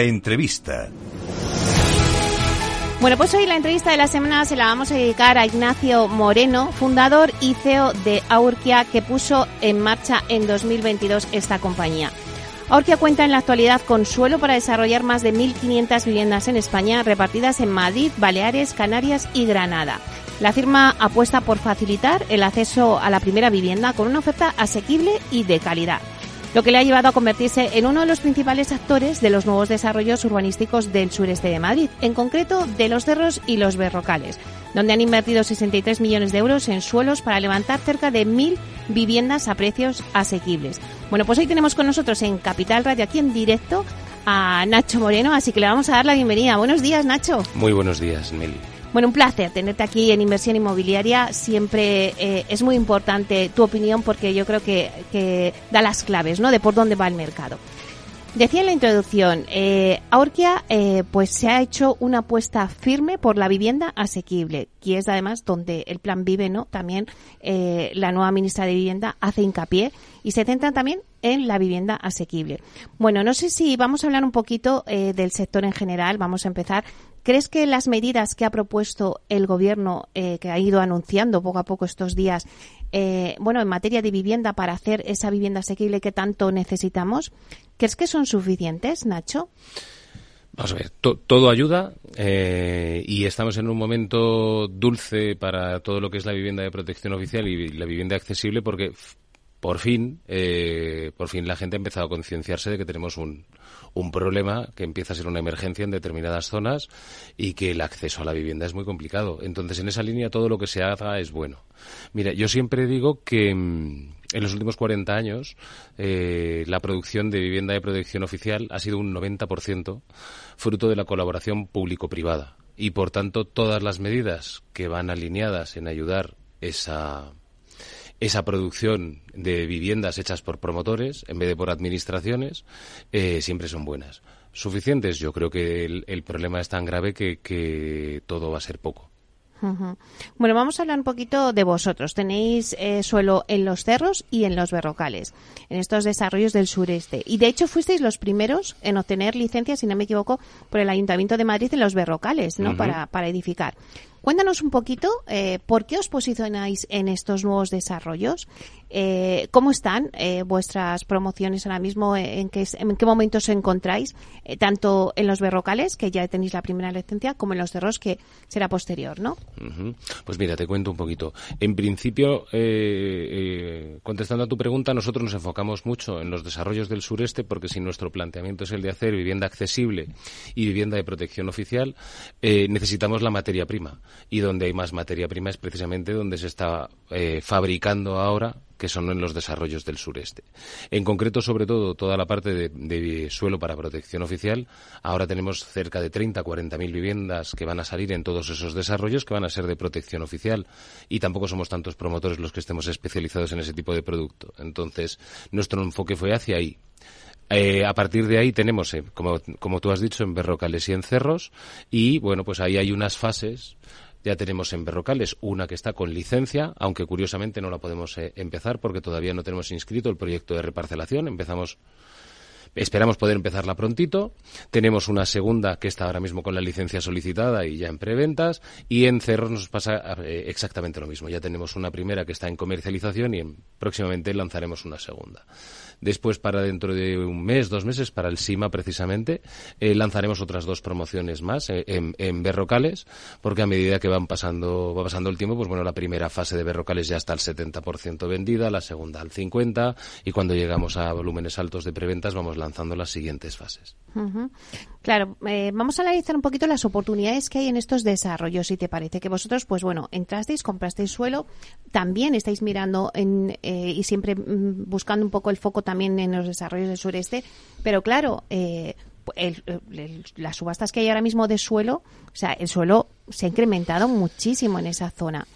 Entrevista. Bueno, pues hoy la entrevista de la semana se la vamos a dedicar a Ignacio Moreno, fundador y CEO de Aurquia, que puso en marcha en 2022 esta compañía. Aurquia cuenta en la actualidad con suelo para desarrollar más de 1.500 viviendas en España, repartidas en Madrid, Baleares, Canarias y Granada. La firma apuesta por facilitar el acceso a la primera vivienda con una oferta asequible y de calidad lo que le ha llevado a convertirse en uno de los principales actores de los nuevos desarrollos urbanísticos del sureste de Madrid, en concreto de los cerros y los berrocales, donde han invertido 63 millones de euros en suelos para levantar cerca de mil viviendas a precios asequibles. Bueno, pues hoy tenemos con nosotros en Capital Radio, aquí en directo, a Nacho Moreno, así que le vamos a dar la bienvenida. Buenos días, Nacho. Muy buenos días, Nelly. Bueno, un placer tenerte aquí en Inversión Inmobiliaria. Siempre eh, es muy importante tu opinión porque yo creo que, da las claves ¿no? de por dónde va el mercado. Decía en la introducción, eh, Aurquia eh, pues se ha hecho una apuesta firme por la vivienda asequible, que es además donde el plan Vive, ¿no? También eh, la nueva ministra de Vivienda hace hincapié y se centra también en la vivienda asequible. Bueno, no sé si vamos a hablar un poquito eh, del sector en general. Vamos a empezar ¿Crees que las medidas que ha propuesto el Gobierno, eh, que ha ido anunciando poco a poco estos días, eh, bueno, en materia de vivienda para hacer esa vivienda asequible que tanto necesitamos, crees que son suficientes, Nacho? Vamos a ver, todo ayuda eh, y estamos en un momento dulce para todo lo que es la vivienda de protección oficial y la vivienda accesible porque por fin, eh, por fin la gente ha empezado a concienciarse de que tenemos un, un problema que empieza a ser una emergencia en determinadas zonas y que el acceso a la vivienda es muy complicado. Entonces, en esa línea todo lo que se haga es bueno. Mira, yo siempre digo que mm, en los últimos 40 años eh, la producción de vivienda de protección oficial ha sido un 90% fruto de la colaboración público-privada. Y, por tanto, todas las medidas que van alineadas en ayudar esa esa producción de viviendas hechas por promotores en vez de por administraciones eh, siempre son buenas. ¿Suficientes? Yo creo que el, problema es tan grave que, todo va a ser poco. Bueno, vamos a hablar un poquito de vosotros. Tenéis eh, suelo en los cerros y en los berrocales, en estos desarrollos del sureste. Y de hecho fuisteis los primeros en obtener licencias, si no me equivoco, por el Ayuntamiento de Madrid en los berrocales, ¿no? para, para edificar. Cuéntanos un poquito eh, por qué os posicionáis en estos nuevos desarrollos, eh, cómo están eh, vuestras promociones ahora mismo, en qué, en qué momento os encontráis, tanto en los berrocales, que ya tenéis la primera licencia, como en los cerros, que será posterior, ¿no? Pues mira, te cuento un poquito. En principio, contestando a tu pregunta, nosotros nos enfocamos mucho en los desarrollos del sureste, porque si nuestro planteamiento es el de hacer vivienda accesible y vivienda de protección oficial, necesitamos la materia prima y donde hay más materia prima es precisamente donde se está eh, fabricando ahora que son en los desarrollos del sureste. En concreto, sobre todo, toda la parte de, suelo para protección oficial. Ahora tenemos cerca de 30, 40 mil viviendas que van a salir en todos esos desarrollos que van a ser de protección oficial y tampoco somos tantos promotores los que estemos especializados en ese tipo de producto. Entonces, nuestro enfoque fue hacia ahí. Eh, a partir de ahí tenemos, eh, como, como tú has dicho, en berrocales y en cerros, y bueno, pues ahí hay unas fases ya tenemos en Berrocales una que está con licencia, aunque curiosamente no la podemos eh, empezar porque todavía no tenemos inscrito el proyecto de reparcelación. Empezamos esperamos poder empezarla prontito. Tenemos una segunda que está ahora mismo con la licencia solicitada y ya en preventas. Y en Cerros nos pasa eh, exactamente lo mismo. Ya tenemos una primera que está en comercialización y próximamente lanzaremos una segunda. Después, para dentro de un mes, dos meses, para el SIMA precisamente, eh, lanzaremos otras dos promociones más eh, en, en, berrocales, porque a medida que van pasando, va pasando el tiempo, pues bueno, la primera fase de berrocales ya está al 70% vendida, la segunda al 50% y cuando llegamos a volúmenes altos de preventas vamos lanzando las siguientes fases. Claro, eh, vamos a analizar un poquito las oportunidades que hay en estos desarrollos, si te parece que vosotros, pues bueno, entrasteis, comprasteis suelo, también estáis mirando en, eh, y siempre mm, buscando un poco el foco también en los desarrollos del sureste, pero claro, eh, las subastas que hay ahora mismo de suelo, o sea, el suelo se ha incrementado muchísimo en esa zona.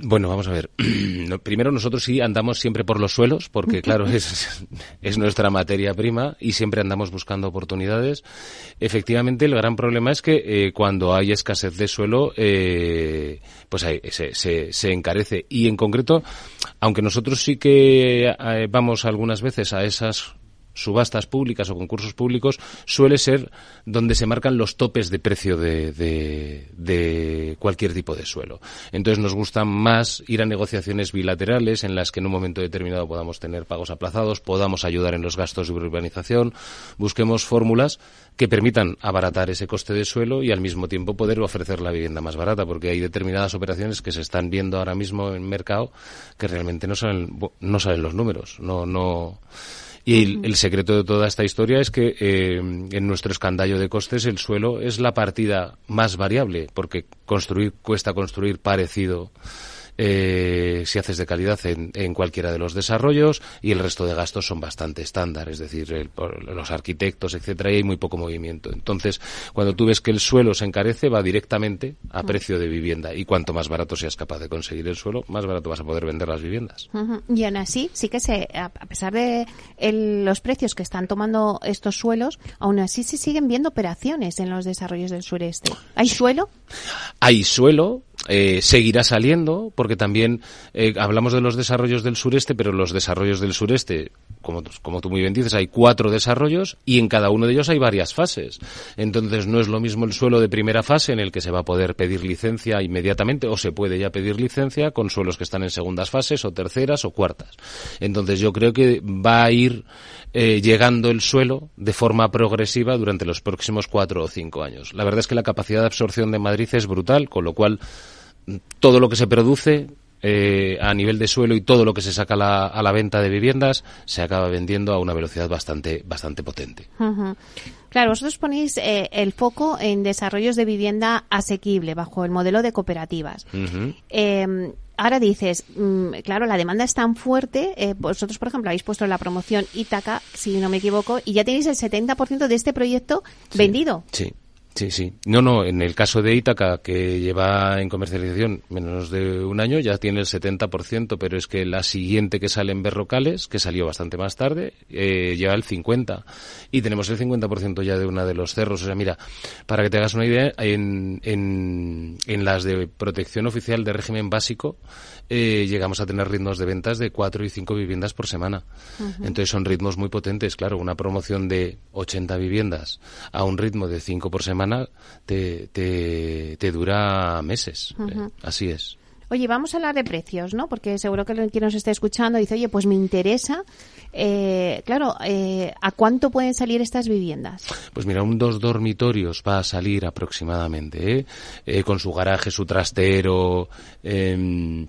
Bueno, vamos a ver. Primero nosotros sí andamos siempre por los suelos, porque claro, es, es nuestra materia prima y siempre andamos buscando oportunidades. Efectivamente, el gran problema es que eh, cuando hay escasez de suelo, eh, pues se, se, se, encarece. Y en concreto, aunque nosotros sí que eh, vamos algunas veces a esas subastas públicas o concursos públicos suele ser donde se marcan los topes de precio de, de, cualquier tipo de suelo. Entonces nos gusta más ir a negociaciones bilaterales en las que en un momento determinado podamos tener pagos aplazados, podamos ayudar en los gastos de urbanización, busquemos fórmulas que permitan abaratar ese coste de suelo y al mismo tiempo poder ofrecer la vivienda más barata, porque hay determinadas operaciones que se están viendo ahora mismo en mercado que realmente no salen, no salen los números, no, no, y el, secreto de toda esta historia es que eh, en nuestro escandallo de costes el suelo es la partida más variable, porque construir cuesta construir parecido eh, si haces de calidad en, cualquiera de los desarrollos y el resto de gastos son bastante estándar, es decir, los arquitectos, etcétera, y hay muy poco movimiento. Entonces, cuando tú ves que el suelo se encarece, va directamente a precio de vivienda y cuanto más barato seas capaz de conseguir el suelo, más barato vas a poder vender las viviendas. Y aún así, sí que se, a pesar de los precios que están tomando estos suelos, aún así se siguen viendo operaciones en los desarrollos del sureste. ¿Hay suelo? Hay suelo, eh, seguirá saliendo, porque también eh, hablamos de los desarrollos del sureste, pero los desarrollos del sureste, como, como tú muy bien dices, hay cuatro desarrollos y en cada uno de ellos hay varias fases. Entonces no es lo mismo el suelo de primera fase en el que se va a poder pedir licencia inmediatamente o se puede ya pedir licencia con suelos que están en segundas fases o terceras o cuartas. Entonces yo creo que va a ir eh, llegando el suelo de forma progresiva durante los próximos cuatro o cinco años. La verdad es que la capacidad de absorción de Madrid es brutal, con lo cual todo lo que se produce eh, a nivel de suelo y todo lo que se saca a la venta de viviendas se acaba vendiendo a una velocidad bastante bastante potente. Claro, vosotros ponéis eh, el foco en desarrollos de vivienda asequible bajo el modelo de cooperativas. Em, ahora dices, mm, claro, la demanda es tan fuerte. Eh, vosotros, por ejemplo, habéis puesto la promoción Ítaca, si no me equivoco, y ya tenéis el 70% de este proyecto vendido. Sí. Sí, sí. No, no, en el caso de Ítaca, que lleva en comercialización menos de un año, ya tiene el 70%, pero es que la siguiente que sale en Berrocales, que salió bastante más tarde, eh, lleva el 50%. Y tenemos el 50% ya de una de los cerros. O sea, mira, para que te hagas una idea, en, en, en las de protección oficial de régimen básico, eh, llegamos a tener ritmos de ventas de cuatro y cinco viviendas por semana. Entonces son ritmos muy potentes. Claro, una promoción de 80 viviendas a un ritmo de cinco por semana te, te, dura meses. Eh, así es. Oye, vamos a hablar de precios, ¿no? Porque seguro que quien nos está escuchando dice, oye, pues me interesa. Eh, claro, ¿a cuánto pueden salir estas viviendas? Pues mira, un dos dormitorios va a salir aproximadamente, con su garaje, su trastero, em,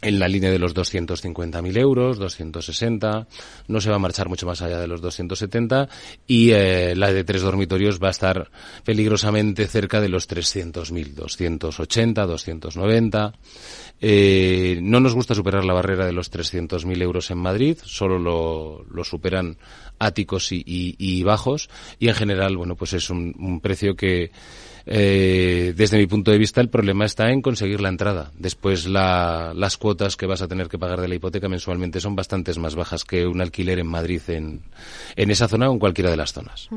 en la línea de los 250.000 euros, 260, no se va a marchar mucho más allá de los 270 y eh, la de tres dormitorios va a estar peligrosamente cerca de los 300.000, 280, 290. Eh, no nos gusta superar la barrera de los 300.000 euros en Madrid, solo lo, lo superan áticos y, y, bajos y en general, bueno, pues es un, un precio que eh, desde mi punto de vista, el problema está en conseguir la entrada. Después, la, las cuotas que vas a tener que pagar de la hipoteca mensualmente son bastantes más bajas que un alquiler en Madrid en, en esa zona o en cualquiera de las zonas.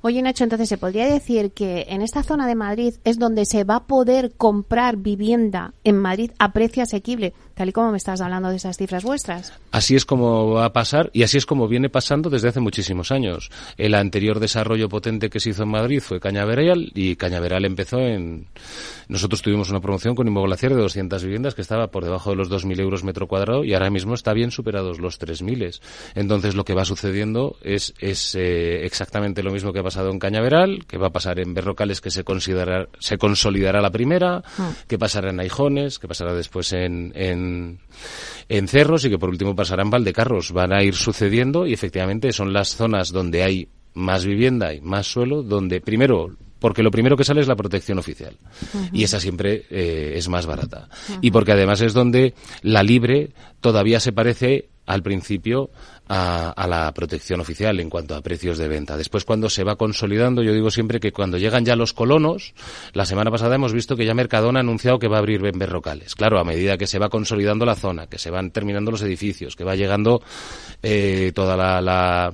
Oye, Nacho, entonces se podría decir que en esta zona de Madrid es donde se va a poder comprar vivienda en Madrid a precio asequible, tal y como me estás hablando de esas cifras vuestras. Así es como va a pasar y así es como viene pasando desde hace muchísimos años. El anterior desarrollo potente que se hizo en Madrid fue Cañaveral y Cañaveral empezó en... Nosotros tuvimos una promoción con Inmoglaciar de 200 viviendas que estaba por debajo de los 2.000 euros metro cuadrado y ahora mismo está bien superados los 3.000. Entonces lo que va sucediendo es, es eh, exactamente lo mismo que ha pasado en Cañaveral, que va a pasar en Berrocales que se, considerar, se consolidará la primera, ah. que pasará en Aijones, que pasará después en, en, en Cerros y que por último pasará en Valdecarros. Van a ir sucediendo y efectivamente son las zonas donde hay más vivienda y más suelo, donde primero porque lo primero que sale es la protección oficial. Y esa siempre eh, es más barata. Y porque además es donde la libre todavía se parece al principio a, la protección oficial en cuanto a precios de venta. Después, cuando se va consolidando, yo digo siempre que cuando llegan ya los colonos, la semana pasada hemos visto que ya Mercadona ha anunciado que va a abrir berrocales. Claro, a medida que se va consolidando la zona, que se van terminando los edificios, que va llegando eh, toda la,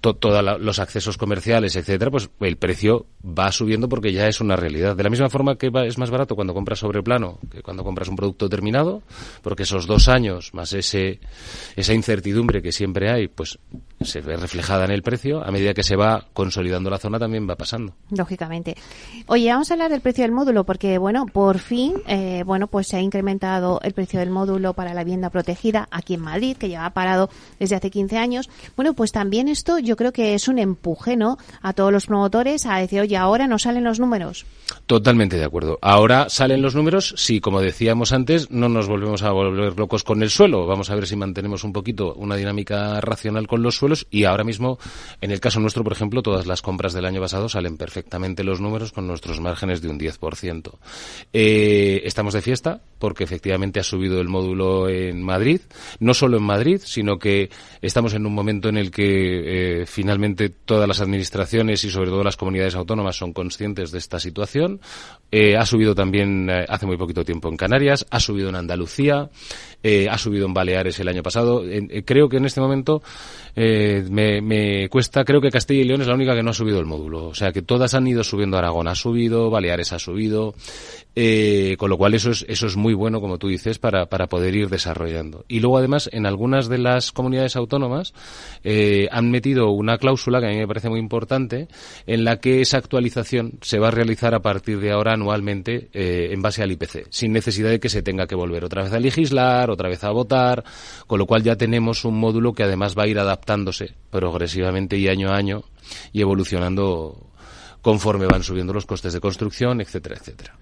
todos los accesos comerciales, etcétera, pues el precio va subiendo porque ya es una realidad. De la misma forma que es más barato cuando compras sobre plano que cuando compras un producto terminado, porque esos dos años más ese esa incertidumbre que siempre hay y pues se ve reflejada en el precio, a medida que se va consolidando la zona también va pasando. Lógicamente. Oye, vamos a hablar del precio del módulo porque, bueno, por fin, eh, bueno, pues se ha incrementado el precio del módulo para la vivienda protegida aquí en Madrid, que ya ha parado desde hace 15 años. Bueno, pues también esto yo creo que es un empuje, ¿no? A todos los promotores a decir, oye, ahora no salen los números. Totalmente de acuerdo. Ahora salen los números si, como decíamos antes, no nos volvemos a volver locos con el suelo. Vamos a ver si mantenemos un poquito una dinámica racional con los suelos y ahora mismo, en el caso nuestro, por ejemplo, todas las compras del año pasado salen perfectamente los números con nuestros márgenes de un 10%. Eh, estamos de fiesta porque efectivamente ha subido el módulo en Madrid, no solo en Madrid, sino que estamos en un momento en el que eh, finalmente todas las administraciones y sobre todo las comunidades autónomas son conscientes de esta situación. Eh, ha subido también hace muy poquito tiempo en Canarias, ha subido en Andalucía, ha subido en Baleares el año pasado. creo que en este momento eh, me, cuesta, creo que Castilla y León es la única que no ha subido el módulo. O sea, que todas han ido subiendo. Aragón ha subido, Baleares ha subido, eh, con lo cual eso es, eso es muy bueno, como tú dices, para, para poder ir desarrollando. Y luego, además, en algunas de las comunidades autónomas eh, han metido una cláusula que a mí me parece muy importante, en la que esa actualización se va a realizar a partir de ahora anualmente en base al IPC, sin necesidad de que se tenga que volver otra vez a legislar, otra vez a votar, con lo cual ya tenemos un módulo que además va a ir adaptándose progresivamente y año a año y evolucionando conforme van subiendo los costes de construcción, etcétera, etcétera.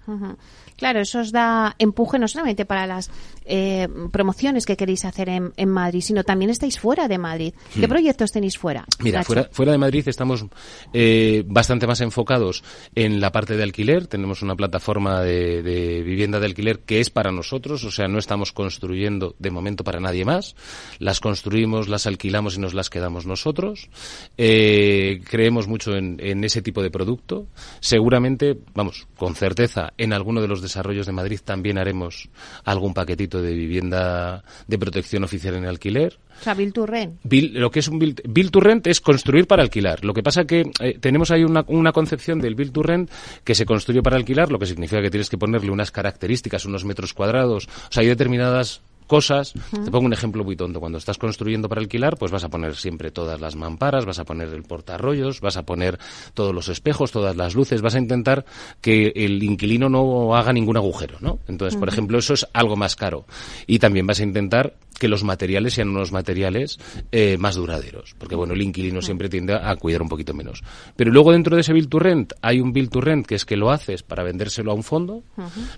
Claro, eso os da empuje no solamente para las eh, promociones que queréis hacer en, Madrid, sino también estáis fuera de Madrid. ¿Qué hmm. proyectos tenéis fuera? Mira, fuera, fuera, de Madrid estamos eh, bastante más enfocados en la parte de alquiler. Tenemos una plataforma de, vivienda de alquiler que es para nosotros, o sea, no estamos construyendo de momento para nadie más. Las construimos, las alquilamos y nos las quedamos nosotros. Eh, creemos mucho en, en ese tipo de producto. Seguramente, vamos, con certeza, en alguno de los desarrollos de Madrid también haremos algún paquetito de vivienda de protección oficial en alquiler. O sea, Bill to Rent. lo que es un Bill, to Rent es construir para alquilar. Lo que pasa que eh, tenemos ahí una, una, concepción del Bill to Rent que se construye para alquilar, lo que significa que tienes que ponerle unas características, unos metros cuadrados. O sea, hay determinadas cosas. Te pongo un ejemplo muy tonto. Cuando estás construyendo para alquilar, pues vas a poner siempre todas las mamparas, vas a poner el portarrollos, vas a poner todos los espejos, todas las luces, vas a intentar que el inquilino no haga ningún agujero, ¿no? Entonces, por ejemplo, eso es algo más caro. Y también vas a intentar que los materiales sean unos materiales eh, más duraderos, porque bueno, el inquilino siempre tiende a cuidar un poquito menos. Pero luego dentro de ese bill to rent hay un bill to rent que es que lo haces para vendérselo a un fondo,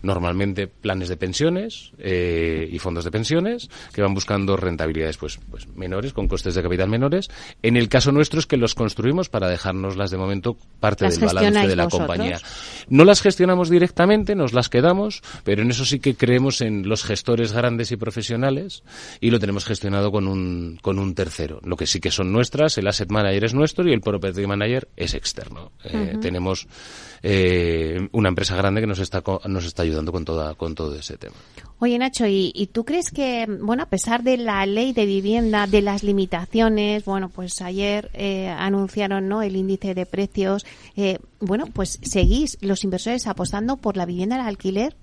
normalmente planes de pensiones eh, y fondos de pensiones que van buscando rentabilidades pues, pues menores, con costes de capital menores. En el caso nuestro es que los construimos para dejárnoslas de momento parte del balance de la compañía. No las gestionamos directamente, nos las quedamos, pero en eso sí que creemos en los gestores grandes y profesionales y lo tenemos gestionado con un, con un tercero. Lo que sí que son nuestras, el asset manager es nuestro y el property manager es externo. Eh, tenemos eh, una empresa grande que nos está, nos está ayudando con, toda, con todo ese tema. Oye, Nacho, ¿y, tú crees crees que, bueno, a pesar de la ley de vivienda, de las limitaciones, bueno, pues ayer eh, anunciaron, ¿no? El índice de precios. Eh, bueno, pues seguís los inversores apostando por la vivienda al alquiler.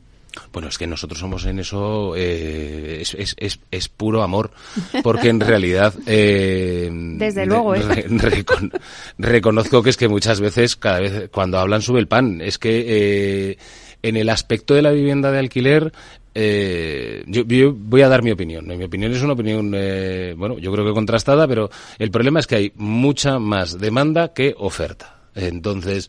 Bueno, es que nosotros somos en eso, eh, es, es, es, puro amor, porque en realidad... Eh, Desde luego, ¿eh? reconozco que es que muchas veces, cada vez cuando hablan sube el pan, es que eh, en el aspecto de la vivienda de alquiler, eh, yo, yo, voy a dar mi opinión. Mi opinión es una opinión, eh, bueno, yo creo que contrastada, pero el problema es que hay mucha más demanda que oferta. Entonces,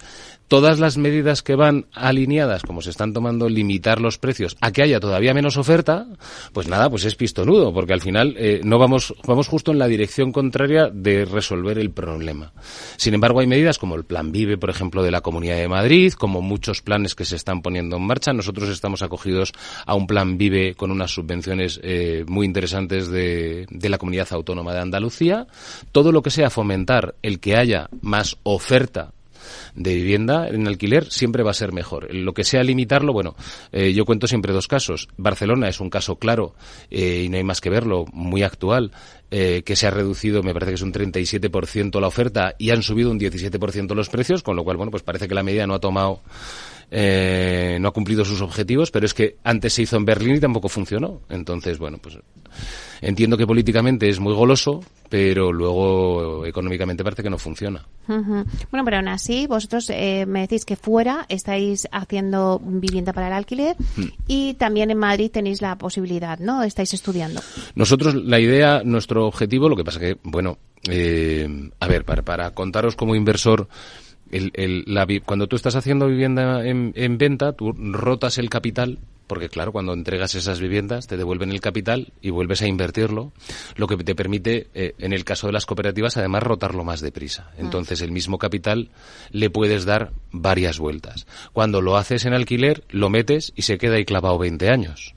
todas las medidas que van alineadas, como se están tomando, limitar los precios a que haya todavía menos oferta, pues nada, pues es pistonudo, porque al final eh, no vamos, vamos justo en la dirección contraria de resolver el problema. Sin embargo, hay medidas como el Plan Vive, por ejemplo, de la Comunidad de Madrid, como muchos planes que se están poniendo en marcha. Nosotros estamos acogidos a un Plan Vive con unas subvenciones eh, muy interesantes de, de la Comunidad Autónoma de Andalucía. Todo lo que sea fomentar el que haya más oferta de vivienda en alquiler siempre va a ser mejor. Lo que sea limitarlo, bueno, eh, yo cuento siempre dos casos. Barcelona es un caso claro eh, y no hay más que verlo, muy actual, eh, que se ha reducido, me parece que es un 37% la oferta y han subido un 17% los precios, con lo cual, bueno, pues parece que la medida no ha tomado eh, no ha cumplido sus objetivos, pero es que antes se hizo en Berlín y tampoco funcionó. Entonces, bueno, pues entiendo que políticamente es muy goloso, pero luego económicamente parece que no funciona. Bueno, pero aún así, vosotros eh, me decís que fuera estáis haciendo vivienda para el alquiler hmm. y también en Madrid tenéis la posibilidad, ¿no? Estáis estudiando. Nosotros, la idea, nuestro objetivo, lo que pasa que, bueno, eh, a ver, para, para contaros como inversor, el, la, cuando tú estás haciendo vivienda en, en, venta, tú rotas el capital, porque claro, cuando entregas esas viviendas te devuelven el capital y vuelves a invertirlo, lo que te permite, eh, en el caso de las cooperativas, además rotarlo más deprisa. Ah. Entonces, el mismo capital le puedes dar varias vueltas. Cuando lo haces en alquiler, lo metes y se queda ahí clavado 20 años.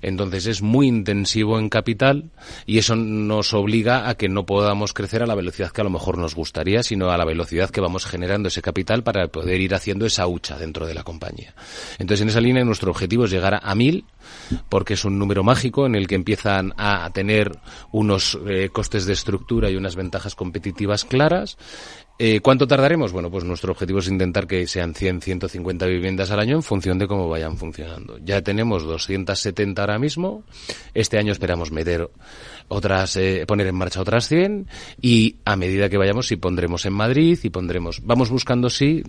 Entonces es muy intensivo en capital y eso nos obliga a que no podamos crecer a la velocidad que a lo mejor nos gustaría, sino a la velocidad que vamos generando ese capital para poder ir haciendo esa hucha dentro de la compañía. Entonces en esa línea nuestro objetivo es llegar a mil porque es un número mágico en el que empiezan a tener unos eh, costes de estructura y unas ventajas competitivas claras eh, ¿Cuánto tardaremos? Bueno, pues nuestro objetivo es intentar que sean 100, 150 viviendas al año en función de cómo vayan funcionando. Ya tenemos 270 ahora mismo. Este año esperamos meter otras, eh, poner en marcha otras 100 y a medida que vayamos sí pondremos en Madrid y pondremos, vamos buscando sí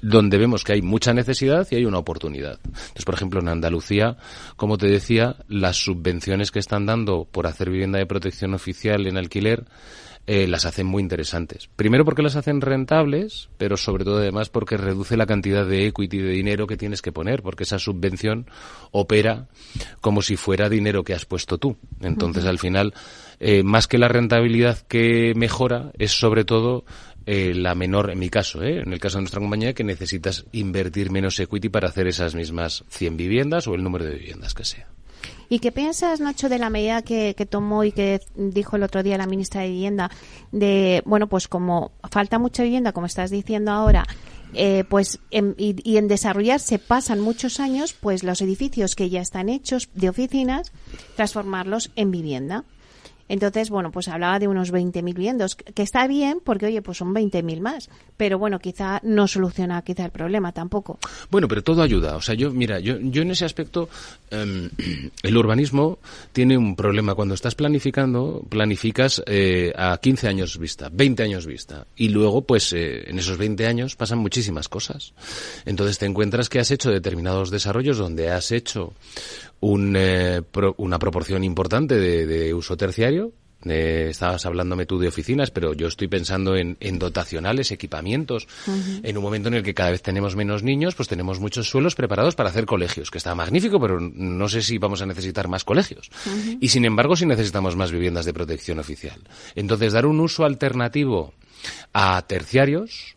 donde vemos que hay mucha necesidad y hay una oportunidad. Entonces, por ejemplo, en Andalucía, como te decía, las subvenciones que están dando por hacer vivienda de protección oficial en alquiler eh, las hacen muy interesantes. Primero porque las hacen rentables, pero sobre todo además porque reduce la cantidad de equity de dinero que tienes que poner, porque esa subvención opera como si fuera dinero que has puesto tú. Entonces, al final, eh, más que la rentabilidad que mejora, es sobre todo eh, la menor, en mi caso, ¿eh? en el caso de nuestra compañía, que necesitas invertir menos equity para hacer esas mismas 100 viviendas o el número de viviendas que sea. ¿Y qué piensas, Nacho, de la medida que, tomó y que dijo el otro día la ministra de Vivienda de, bueno, pues como falta mucha vivienda, como estás diciendo ahora, eh, pues y, y, en desarrollarse pasan muchos años, pues los edificios que ya están hechos de oficinas, transformarlos en vivienda. Entonces, bueno, pues hablaba de unos 20.000 viviendas, que está bien porque, oye, pues son 20.000 más. Pero bueno, quizá no soluciona quizá el problema tampoco. Bueno, pero todo ayuda. O sea, yo, mira, yo, yo en ese aspecto, em, el urbanismo tiene un problema. Cuando estás planificando, planificas eh, a 15 años vista, 20 años vista. Y luego, pues, eh, en esos 20 años pasan muchísimas cosas. Entonces te encuentras que has hecho determinados desarrollos donde has hecho un, eh, una proporción importante de, uso terciario. Eh, estabas hablándome tú de oficinas, pero yo estoy pensando en, dotacionales, equipamientos. En un momento en el que cada vez tenemos menos niños, pues tenemos muchos suelos preparados para hacer colegios, que está magnífico, pero no sé si vamos a necesitar más colegios. Y sin embargo, si necesitamos más viviendas de protección oficial. Entonces, dar un uso alternativo a terciarios,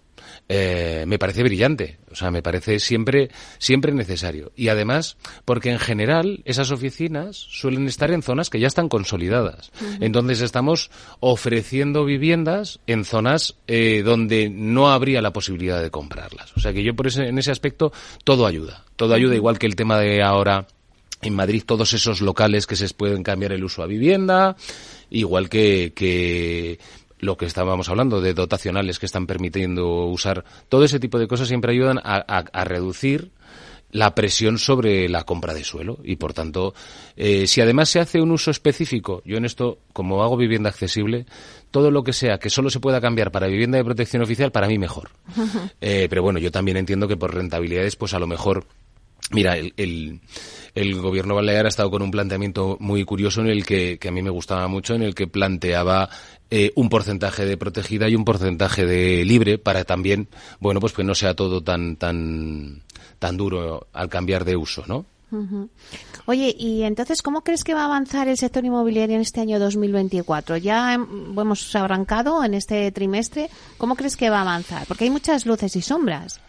eh, me parece brillante. O sea, me parece siempre, siempre necesario. Y además, porque en general esas oficinas suelen estar en zonas que ya están consolidadas. Entonces estamos ofreciendo viviendas en zonas eh, donde no habría la posibilidad de comprarlas. O sea que yo por ese, en ese aspecto todo ayuda. Todo ayuda, igual que el tema de ahora en Madrid todos esos locales que se pueden cambiar el uso a vivienda, igual que, que lo que estábamos hablando de dotacionales que están permitiendo usar todo ese tipo de cosas siempre ayudan a, a reducir la presión sobre la compra de suelo. Y por tanto eh, si además se hace un uso específico yo en esto como hago vivienda accesible todo lo que sea que solo se pueda cambiar para vivienda de protección oficial para mí mejor. Eh, pero bueno yo también entiendo que por rentabilidades pues a lo mejor mira el, el, el gobierno balear ha estado con un planteamiento muy curioso en el que, a mí me gustaba mucho en el que planteaba eh, un porcentaje de protegida y un porcentaje de libre para también bueno pues que no sea todo tan tan tan duro al cambiar de uso, ¿no? Oye, y entonces, ¿cómo crees que va a avanzar el sector inmobiliario en este año 2024? Ya hemos arrancado en este trimestre. ¿Cómo crees que va a avanzar? Porque hay muchas luces y sombras.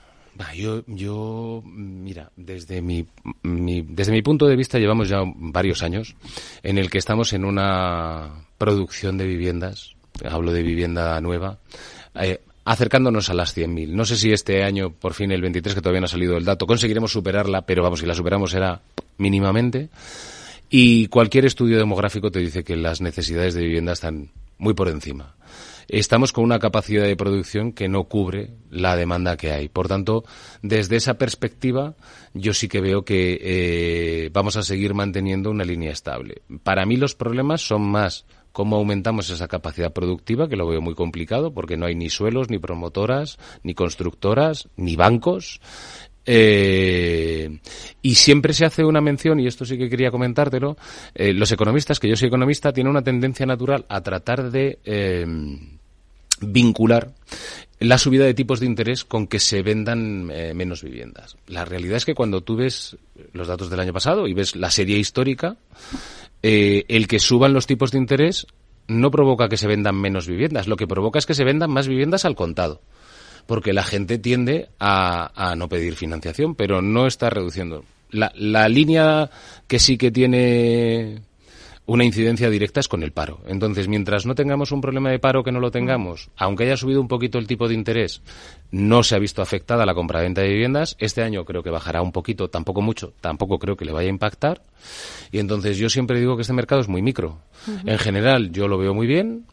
Yo, yo, mira, desde mi, desde mi punto de vista llevamos ya varios años en el que estamos en una producción de viviendas, hablo de vivienda nueva, eh, acercándonos a las 100.000. No sé si este año, por fin el 23, que todavía no ha salido el dato, conseguiremos superarla, pero vamos, si la superamos será mínimamente. Y cualquier estudio demográfico te dice que las necesidades de vivienda están muy por encima. Estamos con una capacidad de producción que no cubre la demanda que hay. Por tanto, desde esa perspectiva, yo sí que veo que eh, vamos a seguir manteniendo una línea estable. Para mí los problemas son más cómo aumentamos esa capacidad productiva, que lo veo muy complicado, porque no hay ni suelos, ni promotoras, ni constructoras, ni bancos. Eh, y siempre se hace una mención, y esto sí que quería comentártelo, eh, los economistas, que yo soy economista, tienen una tendencia natural a tratar de eh, vincular la subida de tipos de interés con que se vendan eh, menos viviendas. La realidad es que cuando tú ves los datos del año pasado y ves la serie histórica, eh, el que suban los tipos de interés no provoca que se vendan menos viviendas, lo que provoca es que se vendan más viviendas al contado, porque la gente tiende a, a no pedir financiación, pero no está reduciendo. La, la línea que sí que tiene una incidencia directa es con el paro. Entonces, mientras no tengamos un problema de paro que no lo tengamos, aunque haya subido un poquito el tipo de interés, no se ha visto afectada la compra-venta de viviendas. Este año creo que bajará un poquito, tampoco mucho, tampoco creo que le vaya a impactar. Y entonces yo siempre digo que este mercado es muy micro. En general, yo lo veo muy bien.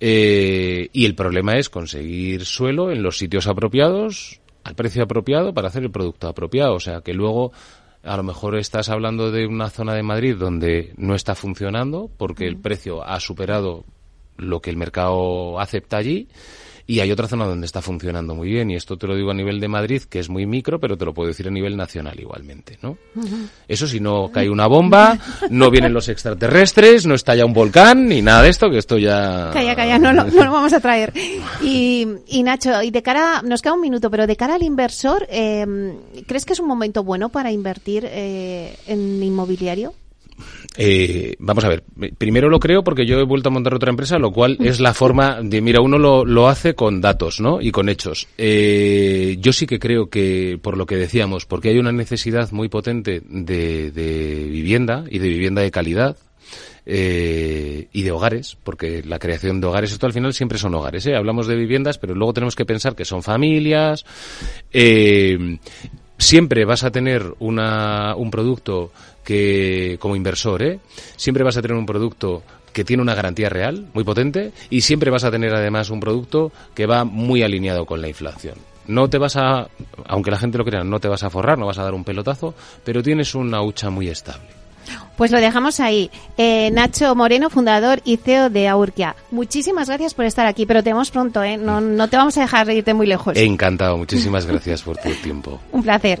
Eh, y el problema es conseguir suelo en los sitios apropiados, al precio apropiado, para hacer el producto apropiado. O sea, que luego a lo mejor estás hablando de una zona de Madrid donde no está funcionando porque el precio ha superado lo que el mercado acepta allí y hay otra zona donde está funcionando muy bien, y esto te lo digo a nivel de Madrid, que es muy micro, pero te lo puedo decir a nivel nacional igualmente, ¿no? Eso si no cae una bomba, no vienen los extraterrestres, no estalla un volcán, ni nada de esto, que esto ya... Calla, calla, no, no, no lo vamos a traer. Y, y Nacho, y de cara, nos queda un minuto, pero de cara al inversor, eh, ¿crees que es un momento bueno para invertir eh, en inmobiliario? Eh, vamos a ver, primero lo creo porque yo he vuelto a montar otra empresa, lo cual es la forma de, mira, uno lo, lo hace con datos, ¿no? Y con hechos. Eh, yo sí que creo que, por lo que decíamos, porque hay una necesidad muy potente de, de vivienda y de vivienda de calidad, eh, y de hogares, porque la creación de hogares, esto al final siempre son hogares. ¿eh? Hablamos de viviendas, pero luego tenemos que pensar que son familias. Eh, siempre vas a tener una, un producto que como inversor, ¿eh? siempre vas a tener un producto que tiene una garantía real, muy potente, y siempre vas a tener además un producto que va muy alineado con la inflación. No te vas a, aunque la gente lo crea, no te vas a forrar, no vas a dar un pelotazo, pero tienes una hucha muy estable. Pues lo dejamos ahí. Eh, Nacho Moreno, fundador y CEO de Aurquia. Muchísimas gracias por estar aquí, pero te vemos pronto, ¿eh? No, no te vamos a dejar irte muy lejos. Encantado, muchísimas gracias por tu tiempo. Un placer.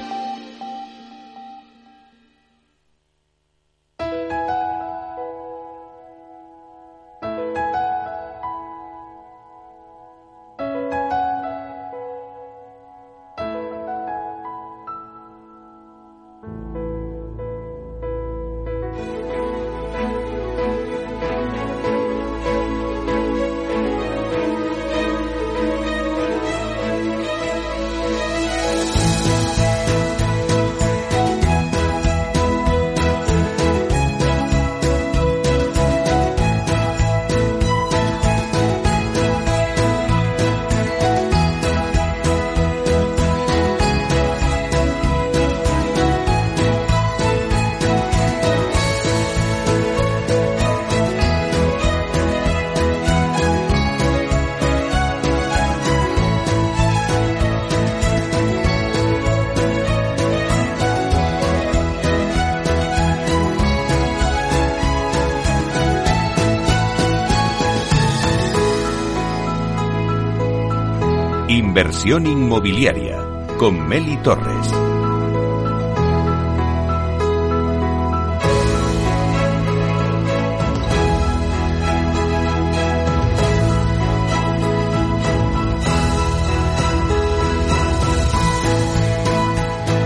Inversión inmobiliaria con Meli Torres.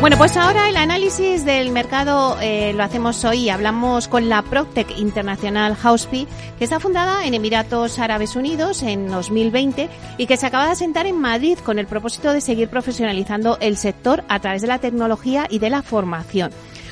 Bueno, pues ahora análisis del mercado eh, lo hacemos hoy. Hablamos con la Proctec Internacional Housepy, que está fundada en Emiratos Árabes Unidos en 2020 y que se acaba de asentar en Madrid con el propósito de seguir profesionalizando el sector a través de la tecnología y de la formación.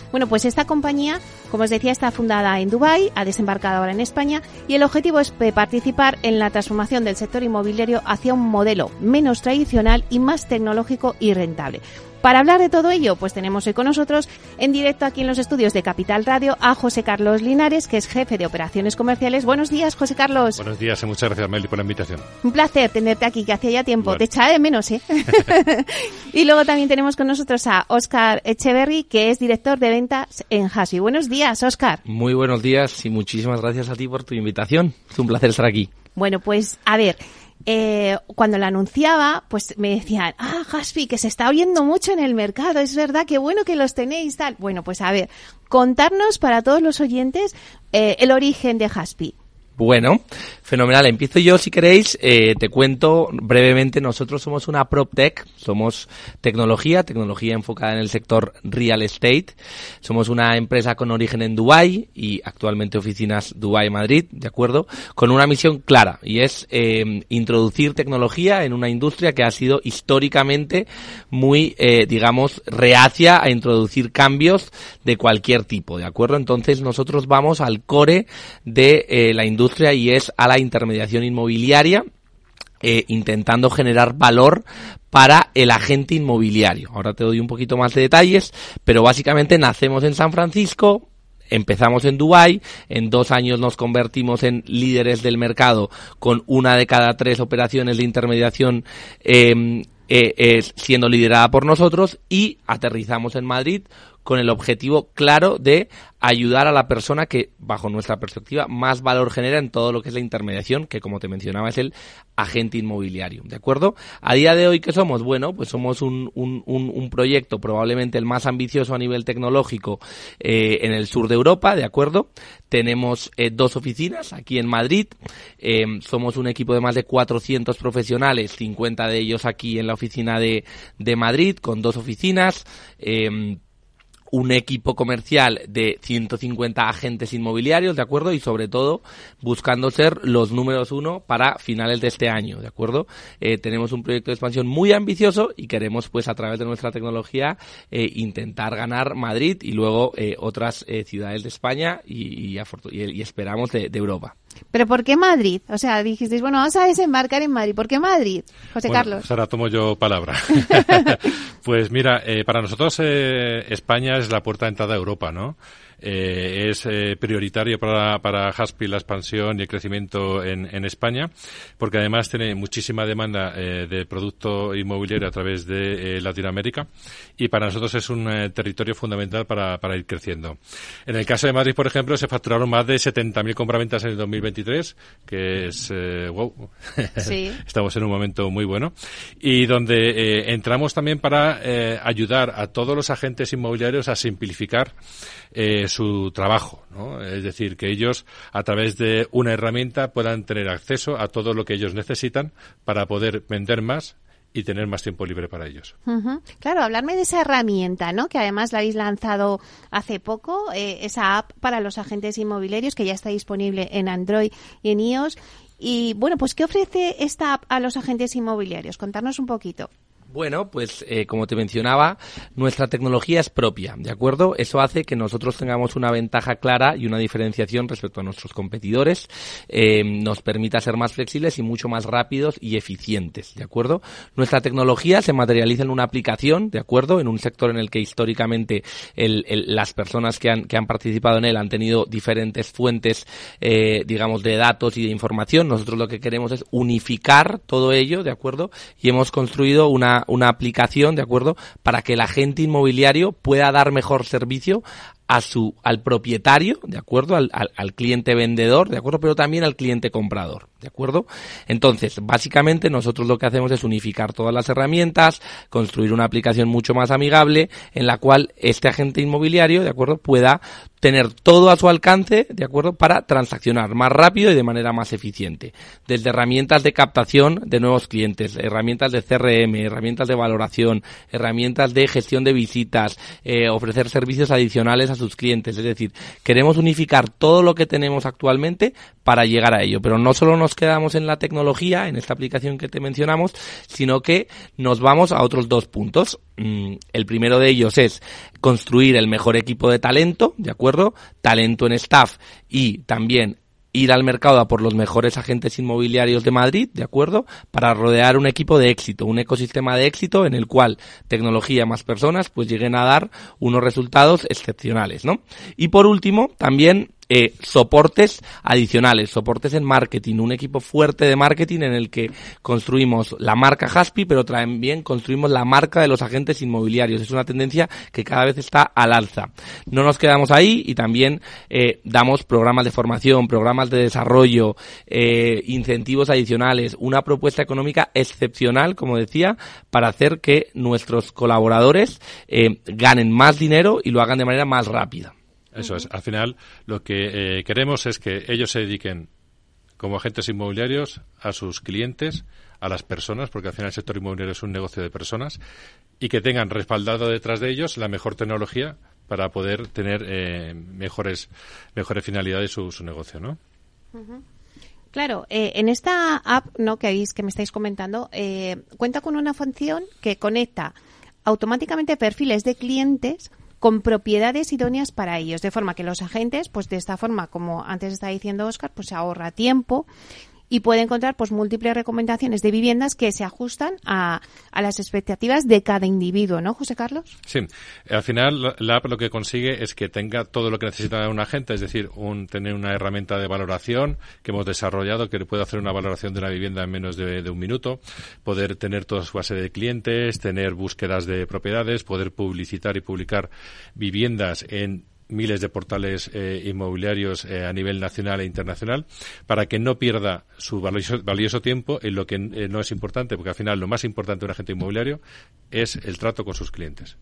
Bueno, pues esta compañía, como os decía, está fundada en Dubái, ha desembarcado ahora en España y el objetivo es participar en la transformación del sector inmobiliario hacia un modelo menos tradicional y más tecnológico y rentable. Para hablar de todo ello, pues tenemos hoy con nosotros en directo aquí en los estudios de Capital Radio a José Carlos Linares, que es jefe de operaciones comerciales. Buenos días, José Carlos. Buenos días y muchas gracias, Meli, por la invitación. Un placer tenerte aquí, que hacía ya tiempo. Te echaba de menos, ¿eh? y luego también tenemos con nosotros a Óscar Echeverry, que es director de ventas en Hasi. Buenos días, Óscar. Muy buenos días y muchísimas gracias a ti por tu invitación. Es un placer estar aquí. Bueno, pues a ver, eh, cuando la anunciaba, pues me decían, ah, Haspi, que se está oyendo mucho en el mercado, es verdad, qué bueno que los tenéis, tal. Bueno, pues a ver, contarnos para todos los oyentes eh, el origen de Haspi. Bueno, fenomenal. Empiezo yo, si queréis. Eh, te cuento brevemente. Nosotros somos una PropTech. Somos tecnología, tecnología enfocada en el sector real estate. Somos una empresa con origen en Dubai y actualmente oficinas Dubai-Madrid, ¿de acuerdo? Con una misión clara y es eh, introducir tecnología en una industria que ha sido históricamente muy, eh, digamos, reacia a introducir cambios de cualquier tipo, ¿de acuerdo? Entonces nosotros vamos al core de la industria y es a la intermediación inmobiliaria eh, intentando generar valor para el agente inmobiliario. Ahora te doy un poquito más de detalles, pero básicamente nacemos en San Francisco, empezamos en Dubai, en dos años nos convertimos en líderes del mercado con una de cada tres operaciones de intermediación em, eh, siendo liderada por nosotros y aterrizamos en Madrid con el objetivo claro de ayudar a la persona que, bajo nuestra perspectiva, más valor genera en todo lo que es la intermediación, que como te mencionaba es el agente inmobiliario. ¿De acuerdo? A día de hoy, ¿qué somos? Bueno, pues somos un, un, un, proyecto probablemente el más ambicioso a nivel tecnológico eh, en el sur de Europa, ¿de acuerdo? Tenemos eh, dos oficinas aquí en Madrid. Eh, somos un equipo de más de 400 profesionales, 50 de ellos aquí en la oficina de, de Madrid, con dos oficinas un equipo comercial de 150 agentes inmobiliarios, ¿de acuerdo? Y sobre todo buscando ser los números uno para finales de este año, ¿de acuerdo? Eh, tenemos un proyecto de expansión muy ambicioso y queremos, pues, a través de nuestra tecnología, eh, intentar ganar Madrid y luego eh, otras ciudades de España y, y, esperamos de, Europa. ¿Pero por qué Madrid? O sea, dijisteis, bueno, vamos a desembarcar en Madrid. ¿Por qué Madrid, José Carlos? Ahora tomo yo palabra. pues mira, para nosotros España es la puerta de entrada a Europa, ¿no? Eh, es eh, prioritario para, para Haspi la expansión y el crecimiento en, en España, porque además tiene muchísima demanda eh, de producto inmobiliario a través de Latinoamérica y para nosotros es un territorio fundamental para, para ir creciendo. En el caso de Madrid, por ejemplo, se facturaron más de 70.000 compraventas en el 2023, que es, wow, estamos en un momento muy bueno, y donde entramos también para ayudar a todos los agentes inmobiliarios a simplificar eh, su trabajo, ¿no? Es decir, que ellos a través de una herramienta puedan tener acceso a todo lo que ellos necesitan para poder vender más y tener más tiempo libre para ellos. Claro, hablarme de esa herramienta, ¿no? Que además la habéis lanzado hace poco, eh, esa app para los agentes inmobiliarios que ya está disponible en Android y en iOS. Y bueno, pues ¿qué ofrece esta app a los agentes inmobiliarios? Contarnos un poquito. Bueno, pues eh, como te mencionaba, nuestra tecnología es propia, ¿de acuerdo? Eso hace que nosotros tengamos una ventaja clara y una diferenciación respecto a nuestros competidores, eh, nos permita ser más flexibles y mucho más rápidos y eficientes, ¿de acuerdo? Nuestra tecnología se materializa en una aplicación, ¿de acuerdo? En un sector en el que históricamente el, las personas que han, que han participado en él han tenido diferentes fuentes, eh, digamos, de datos y de información. Nosotros lo que queremos es unificar todo ello, ¿de acuerdo? Y hemos construido una una, aplicación, ¿de acuerdo? Para que el agente inmobiliario pueda dar mejor servicio a su, al propietario, ¿de acuerdo? Al, al, cliente vendedor, ¿de acuerdo? Pero también al cliente comprador, ¿de acuerdo? Entonces, básicamente nosotros lo que hacemos es unificar todas las herramientas, construir una aplicación mucho más amigable en la cual este agente inmobiliario, ¿de acuerdo? Pueda tener todo a su alcance, ¿de acuerdo? Para transaccionar más rápido y de manera más eficiente. Desde herramientas de captación de nuevos clientes, herramientas de CRM, herramientas de valoración, herramientas de gestión de visitas, eh, ofrecer servicios adicionales a sus clientes. Es decir, queremos unificar todo lo que tenemos actualmente para llegar a ello. Pero no solo nos quedamos en la tecnología, en esta aplicación que te mencionamos, sino que nos vamos a otros dos puntos. Mm, el primero de ellos es construir el mejor equipo de talento, ¿de acuerdo? Talento en staff y también ir al mercado a por los mejores agentes inmobiliarios de Madrid, ¿de acuerdo? Para rodear un equipo de éxito, un ecosistema de éxito en el cual tecnología más personas pues lleguen a dar unos resultados excepcionales, ¿no? Y por último, también eh, soportes adicionales, soportes en marketing, un equipo fuerte de marketing en el que construimos la marca Haspi, pero también construimos la marca de los agentes inmobiliarios. Es una tendencia que cada vez está al alza. No nos quedamos ahí y también eh, damos programas de formación, programas de desarrollo, eh, incentivos adicionales, una propuesta económica excepcional, como decía, para hacer que nuestros colaboradores eh, ganen más dinero y lo hagan de manera más rápida. Eso es. Al final, lo que eh, queremos es que ellos se dediquen como agentes inmobiliarios a sus clientes, a las personas, porque al final el sector inmobiliario es un negocio de personas, y que tengan respaldado detrás de ellos la mejor tecnología para poder tener eh, mejores, mejores finalidades su, su negocio, ¿no? Claro, eh, en esta app ¿no? que, habéis, que me estáis comentando, cuenta con una función que conecta automáticamente perfiles de clientes con propiedades idóneas para ellos, de forma que los agentes, pues de esta forma, como antes está diciendo Oscar, pues se ahorra tiempo y puede encontrar pues múltiples recomendaciones de viviendas que se ajustan a, a, las expectativas de cada individuo, ¿no, José Carlos? Sí, al final la app lo que consigue es que tenga todo lo que necesita un agente, es decir, un, tener una herramienta de valoración que hemos desarrollado que puede hacer una valoración de una vivienda en menos de, de un minuto, poder tener toda su base de clientes, tener búsquedas de propiedades, poder publicitar y publicar viviendas en miles de portales eh, inmobiliarios eh, a nivel nacional e internacional para que no pierda su valioso, tiempo en lo que no es importante, porque al final lo más importante de un agente inmobiliario es el trato con sus clientes.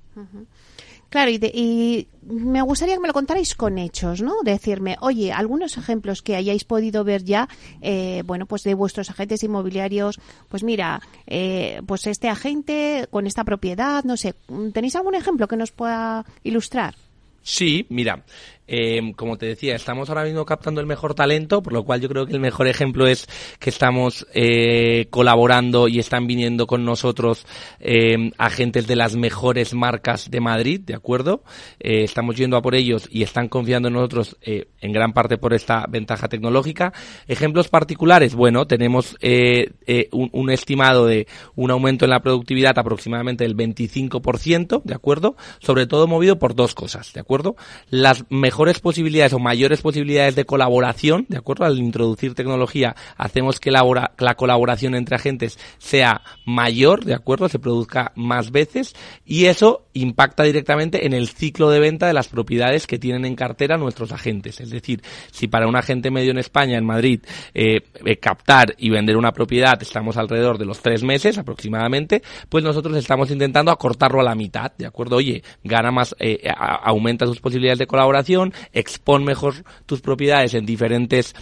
Claro, y, me gustaría que me lo contarais con hechos, ¿no? Decirme, oye, algunos ejemplos que hayáis podido ver ya, eh, bueno, pues de vuestros agentes inmobiliarios, pues mira, eh, pues este agente con esta propiedad, no sé, ¿tenéis algún ejemplo que nos pueda ilustrar? Sí, mira, eh, como te decía, estamos ahora mismo captando el mejor talento, por lo cual yo creo que el mejor ejemplo es que estamos eh, colaborando y están viniendo con nosotros eh, agentes de las mejores marcas de Madrid, ¿de acuerdo? Eh, estamos yendo a por ellos y están confiando en nosotros eh, en gran parte por esta ventaja tecnológica. Ejemplos particulares, bueno, tenemos un, un, estimado de un aumento en la productividad aproximadamente del 25%, ¿de acuerdo? Sobre todo movido por dos cosas, ¿de acuerdo? Las mejores mejores posibilidades o mayores posibilidades de colaboración, ¿de acuerdo? Al introducir tecnología hacemos que la, la colaboración entre agentes sea mayor, ¿de acuerdo? Se produzca más veces y eso impacta directamente en el ciclo de venta de las propiedades que tienen en cartera nuestros agentes. Es decir, si para un agente medio en España, en Madrid, eh, eh, captar y vender una propiedad estamos alrededor de los tres meses aproximadamente, pues nosotros estamos intentando acortarlo a la mitad, ¿de acuerdo? Oye, gana más, eh, aumenta sus posibilidades de colaboración, expon mejor tus propiedades en diferentes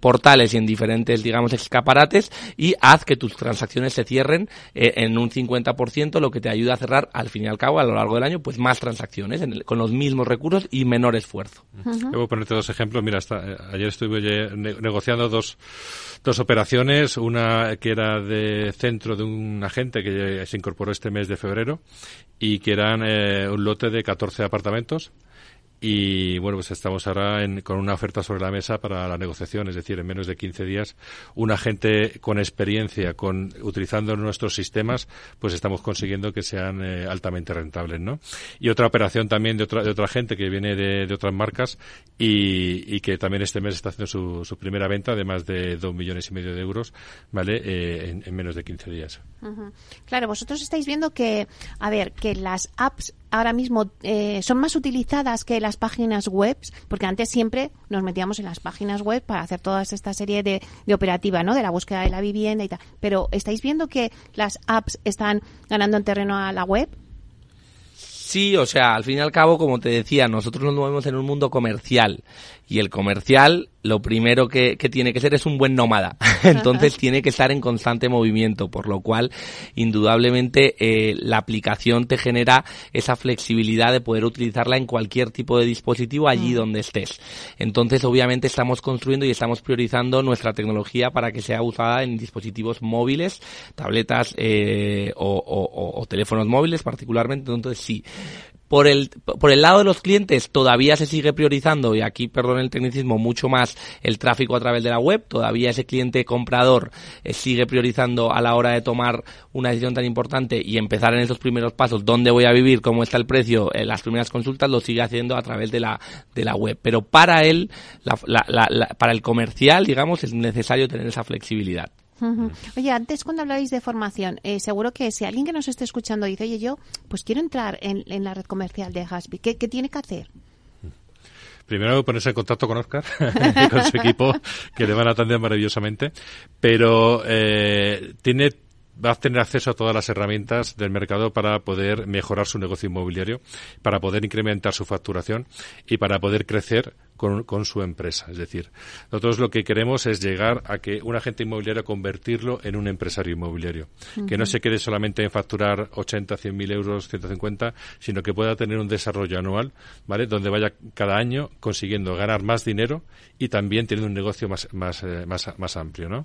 portales y en diferentes, digamos, escaparates y haz que tus transacciones se cierren en un 50%, lo que te ayuda a cerrar al fin y al cabo a lo largo del año pues más transacciones con los mismos recursos y menor esfuerzo. Voy a ponerte dos ejemplos. Mira, eh, ayer estuve negociando dos, dos operaciones, una que era de centro de un agente que se incorporó este mes de febrero y que eran un lote de 14 apartamentos y bueno, pues estamos ahora con una oferta sobre la mesa para la negociación, es decir, en menos de 15 días, un agente con experiencia, con utilizando nuestros sistemas, pues estamos consiguiendo que sean eh, altamente rentables, ¿no? Y otra operación también de otra, de otra gente que viene de, otras marcas y, que también este mes está haciendo su, primera venta de más de 2 millones y medio de euros, ¿vale? Eh, en, menos de 15 días. Claro, vosotros estáis viendo que, a ver, que las apps ahora mismo eh, son más utilizadas que las páginas web, porque antes siempre nos metíamos en las páginas web para hacer toda esta serie de, de operativa, ¿no? De la búsqueda de la vivienda y tal. Pero ¿estáis viendo que las apps están ganando en terreno a la web? Sí, o sea, al fin y al cabo, como te decía, nosotros nos movemos en un mundo comercial y el comercial lo primero que, tiene que ser es un buen nómada. Entonces tiene que estar en constante movimiento, por lo cual indudablemente eh, la aplicación te genera esa flexibilidad de poder utilizarla en cualquier tipo de dispositivo allí mm. donde estés. Entonces obviamente estamos construyendo y estamos priorizando nuestra tecnología para que sea usada en dispositivos móviles, tabletas eh, o teléfonos móviles particularmente. Entonces sí, por el, por el lado de los clientes todavía se sigue priorizando, y aquí perdón el tecnicismo, mucho más el tráfico a través de la web. Todavía ese cliente comprador eh, sigue priorizando a la hora de tomar una decisión tan importante y empezar en esos primeros pasos, dónde voy a vivir, cómo está el precio, en las primeras consultas, lo sigue haciendo a través de la, de la web. Pero para él, para el comercial, digamos, es necesario tener esa flexibilidad. Oye, antes cuando hablabais de formación, eh, seguro que si alguien que nos esté escuchando dice, oye, yo pues quiero entrar en, la red comercial de Hasby, ¿qué, tiene que hacer? Primero ponerse en contacto con Oscar y con su equipo, que le van a atender maravillosamente, pero eh, tiene va a tener acceso a todas las herramientas del mercado para poder mejorar su negocio inmobiliario, para poder incrementar su facturación y para poder crecer con, su empresa. Es decir, nosotros lo que queremos es llegar a que un agente inmobiliario convertirlo en un empresario inmobiliario. Que no se quede solamente en facturar 80, 100 mil euros, 150, sino que pueda tener un desarrollo anual, ¿vale? Donde vaya cada año consiguiendo ganar más dinero y también teniendo un negocio más, más, eh, más, más amplio, ¿no?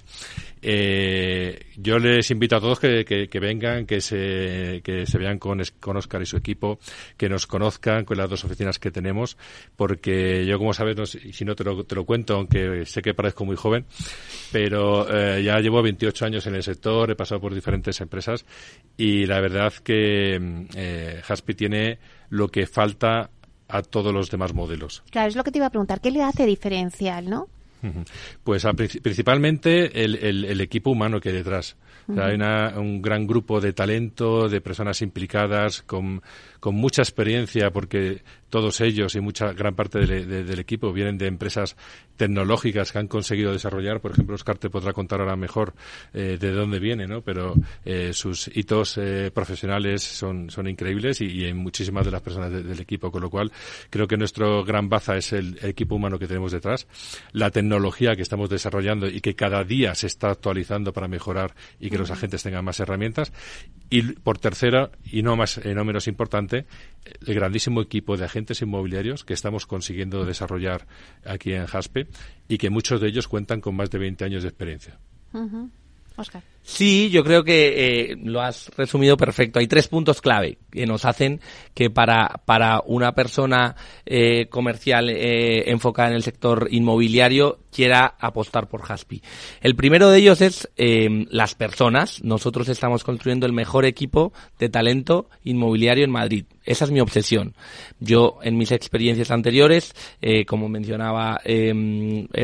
Eh, yo les invito a todos que, que, vengan, que se, que se vean con, con Oscar y su equipo, que nos conozcan con las dos oficinas que tenemos, porque yo, como sabes, y si no te lo, te lo cuento, aunque sé que parezco muy joven, pero eh, ya llevo 28 años en el sector, he pasado por diferentes empresas y la verdad que mm, eh, Haspi tiene lo que falta a todos los demás modelos. Claro, es lo que te iba a preguntar. ¿Qué le hace diferencial, no? Pues principalmente el, el, equipo humano que hay detrás. Hay un gran grupo de talento, de personas implicadas, con mucha experiencia, porque todos ellos y mucha gran parte del equipo vienen de empresas tecnológicas que han conseguido desarrollar. Por ejemplo, Oscar te podrá contar ahora mejor eh, de dónde viene, ¿no? Pero eh, sus hitos eh, profesionales son, son increíbles y, y, hay muchísimas de las personas del equipo, con lo cual creo que nuestro gran baza es el, equipo humano que tenemos detrás, la tecnología que estamos desarrollando y que cada día se está actualizando para mejorar y que los agentes tengan más herramientas y por tercera y no más no menos importante el grandísimo equipo de agentes inmobiliarios que estamos consiguiendo desarrollar aquí en Jaspe y que muchos de ellos cuentan con más de 20 años de experiencia. Sí, yo creo que eh, lo has resumido perfecto. Hay tres puntos clave que nos hacen que para, para una persona eh, comercial eh, enfocada en el sector inmobiliario quiera apostar por Haspi. El primero de ellos es las personas. Nosotros estamos construyendo el mejor equipo de talento inmobiliario en Madrid. Esa es mi obsesión. Yo, en mis experiencias anteriores, como mencionaba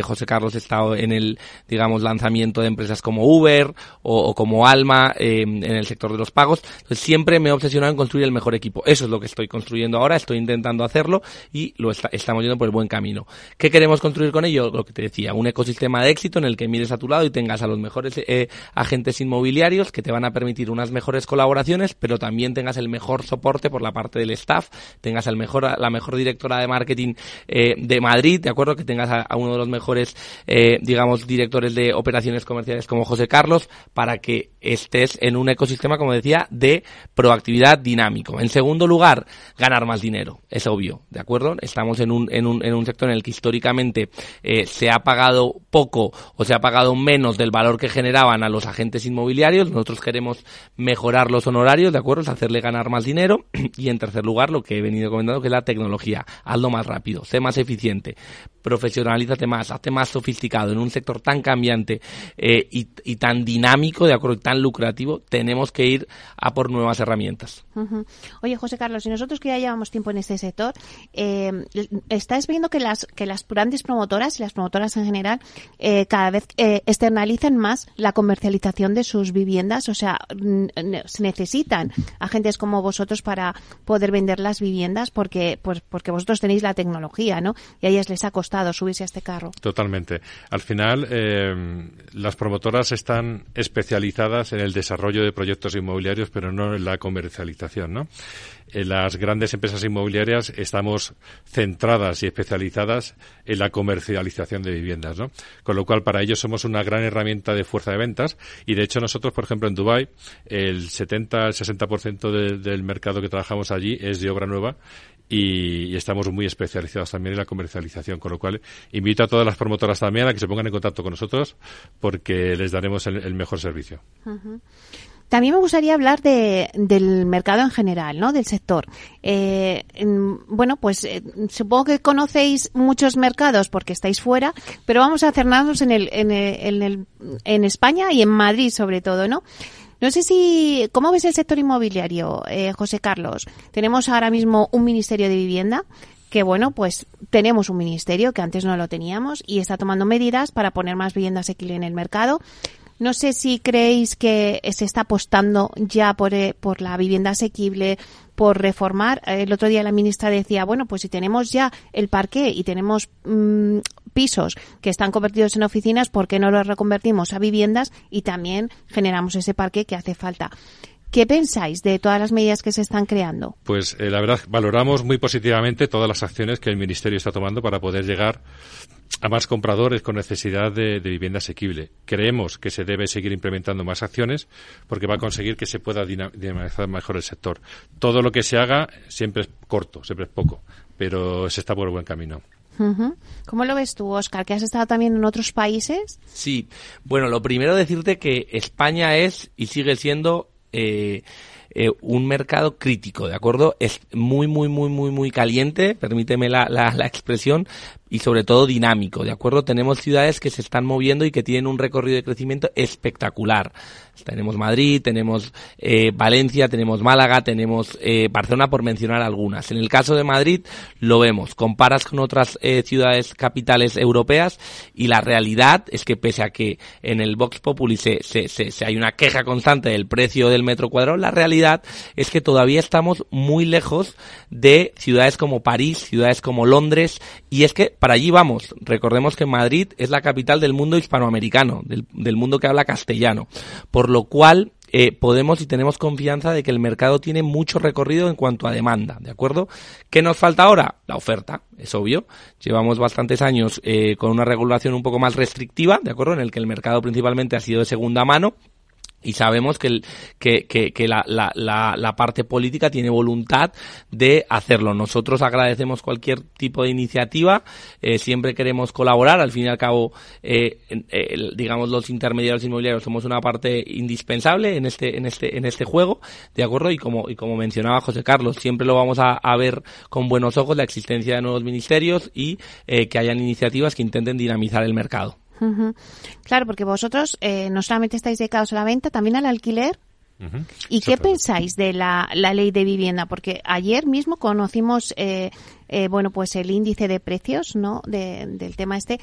José Carlos, he estado en el, digamos, lanzamiento de empresas como Uber o, como alma em, en el sector de los pagos. Entonces siempre me he obsesionado en construir el mejor equipo. Eso es lo que estoy construyendo ahora, estoy intentando hacerlo y lo estamos yendo por el buen camino. ¿Qué queremos construir con ello? Lo que te decía, un ecosistema de éxito en el que mires a tu lado y tengas a los mejores eh, agentes inmobiliarios que te van a permitir unas mejores colaboraciones, pero también tengas el mejor soporte por la parte del staff, tengas el mejor, la mejor directora de marketing eh, de Madrid, de acuerdo, que tengas a, a uno de los mejores, eh, digamos, directores de operaciones comerciales como José Carlos, para que estés en un ecosistema, como decía, de proactividad dinámico. En segundo lugar, ganar más dinero. Es obvio, ¿de acuerdo? Estamos en un, en un, en un sector en el que históricamente eh, se ha pagado poco o se ha pagado menos del valor que generaban a los agentes inmobiliarios. Nosotros queremos mejorar los honorarios, ¿de acuerdo? Es hacerle ganar más dinero. Y en tercer lugar, lo que he venido comentando, que es la tecnología. Hazlo más rápido, sé más eficiente, profesionalízate más, hazte más sofisticado en un sector tan cambiante eh, y, y tan dinámico de acuerdo, tan lucrativo, tenemos que ir a por nuevas herramientas. Oye, José Carlos, y nosotros que ya llevamos tiempo en este sector, eh, ¿estáis viendo que las, que las grandes promotoras y las promotoras en general eh, cada vez eh, externalizan más la comercialización de sus viviendas? O sea, se necesitan agentes como vosotros para poder vender las viviendas porque, pues, porque vosotros tenéis la tecnología, ¿no? Y a ellas les ha costado subirse a este carro. Totalmente. Al final, las promotoras están especializadas en el desarrollo de proyectos inmobiliarios, pero no en la comercialización. En las grandes empresas inmobiliarias estamos centradas y especializadas en la comercialización de viviendas, ¿no? Con lo cual, para ellos somos una gran herramienta de fuerza de ventas y, de hecho, nosotros, por ejemplo, en Dubai el 70 60% del mercado que trabajamos allí es de obra nueva y, estamos muy especializados también en la comercialización, con lo cual invito a todas las promotoras también a que se pongan en contacto con nosotros porque les daremos el, mejor servicio. También me gustaría hablar de, del mercado en general, ¿no? Del sector. Eh, bueno, pues eh, supongo que conocéis muchos mercados porque estáis fuera, pero vamos a centrarnos en el, en el, en, en España y en Madrid sobre todo, ¿no? No sé si, ¿cómo ves el sector inmobiliario, eh, José Carlos? Tenemos ahora mismo un Ministerio de Vivienda que bueno, pues tenemos un ministerio que antes no lo teníamos y está tomando medidas para poner más viviendas asequibles en el mercado. No sé si creéis que se está apostando ya por, eh, por la vivienda asequible, por reformar. El otro día la ministra decía, bueno, pues si tenemos ya el parque y tenemos mm, pisos que están convertidos en oficinas, ¿por qué no los reconvertimos a viviendas y también generamos ese parque que hace falta? ¿Qué pensáis de todas las medidas que se están creando? Pues eh, la verdad, valoramos muy positivamente todas las acciones que el Ministerio está tomando para poder llegar a más compradores con necesidad de, vivienda asequible. Creemos que se debe seguir implementando más acciones porque va a conseguir que se pueda dinamizar mejor el sector. Todo lo que se haga siempre es corto, siempre es poco, pero se está por el buen camino. ¿Cómo lo ves tú, Oscar? ¿Que has estado también en otros países? Sí. Bueno, lo primero decirte que España es y sigue siendo eh, eh, un mercado crítico, ¿de acuerdo? Es muy, muy, muy, muy, muy caliente, permíteme la, la, expresión, y sobre todo dinámico, ¿de acuerdo? Tenemos ciudades que se están moviendo y que tienen un recorrido de crecimiento espectacular. Tenemos Madrid, tenemos eh, Valencia, tenemos Málaga, tenemos eh, Barcelona, por mencionar algunas. En el caso de Madrid, lo vemos, comparas con otras eh, ciudades capitales europeas y la realidad es que pese a que en el Vox Populi se, se, se, hay una queja constante del precio del metro cuadrado, la realidad es que todavía estamos muy lejos de ciudades como París, ciudades como Londres, y es que para allí vamos. Recordemos que Madrid es la capital del mundo hispanoamericano, del, del mundo que habla castellano. Por lo cual, eh, podemos y tenemos confianza de que el mercado tiene mucho recorrido en cuanto a demanda, ¿de acuerdo? ¿Qué nos falta ahora? La oferta, es obvio. Llevamos bastantes años eh, con una regulación un poco más restrictiva, ¿de acuerdo? En el que el mercado principalmente ha sido de segunda mano y sabemos que, que, que la, la, la, parte política tiene voluntad de hacerlo. Nosotros agradecemos cualquier tipo de iniciativa, eh, siempre queremos colaborar, al fin y al cabo, eh, eh, digamos, los intermediarios inmobiliarios somos una parte indispensable en este, en este, en este juego, ¿de acuerdo? Y como, y como mencionaba José Carlos, siempre lo vamos a, a ver con buenos ojos la existencia de nuevos ministerios y eh, que hayan iniciativas que intenten dinamizar el mercado. Claro, porque vosotros eh, no solamente estáis dedicados a la venta, también al alquiler. ¿Y qué pensáis de la, la, ley de vivienda? Porque ayer mismo conocimos, eh, eh, bueno, pues el índice de precios, ¿no? De, del tema este.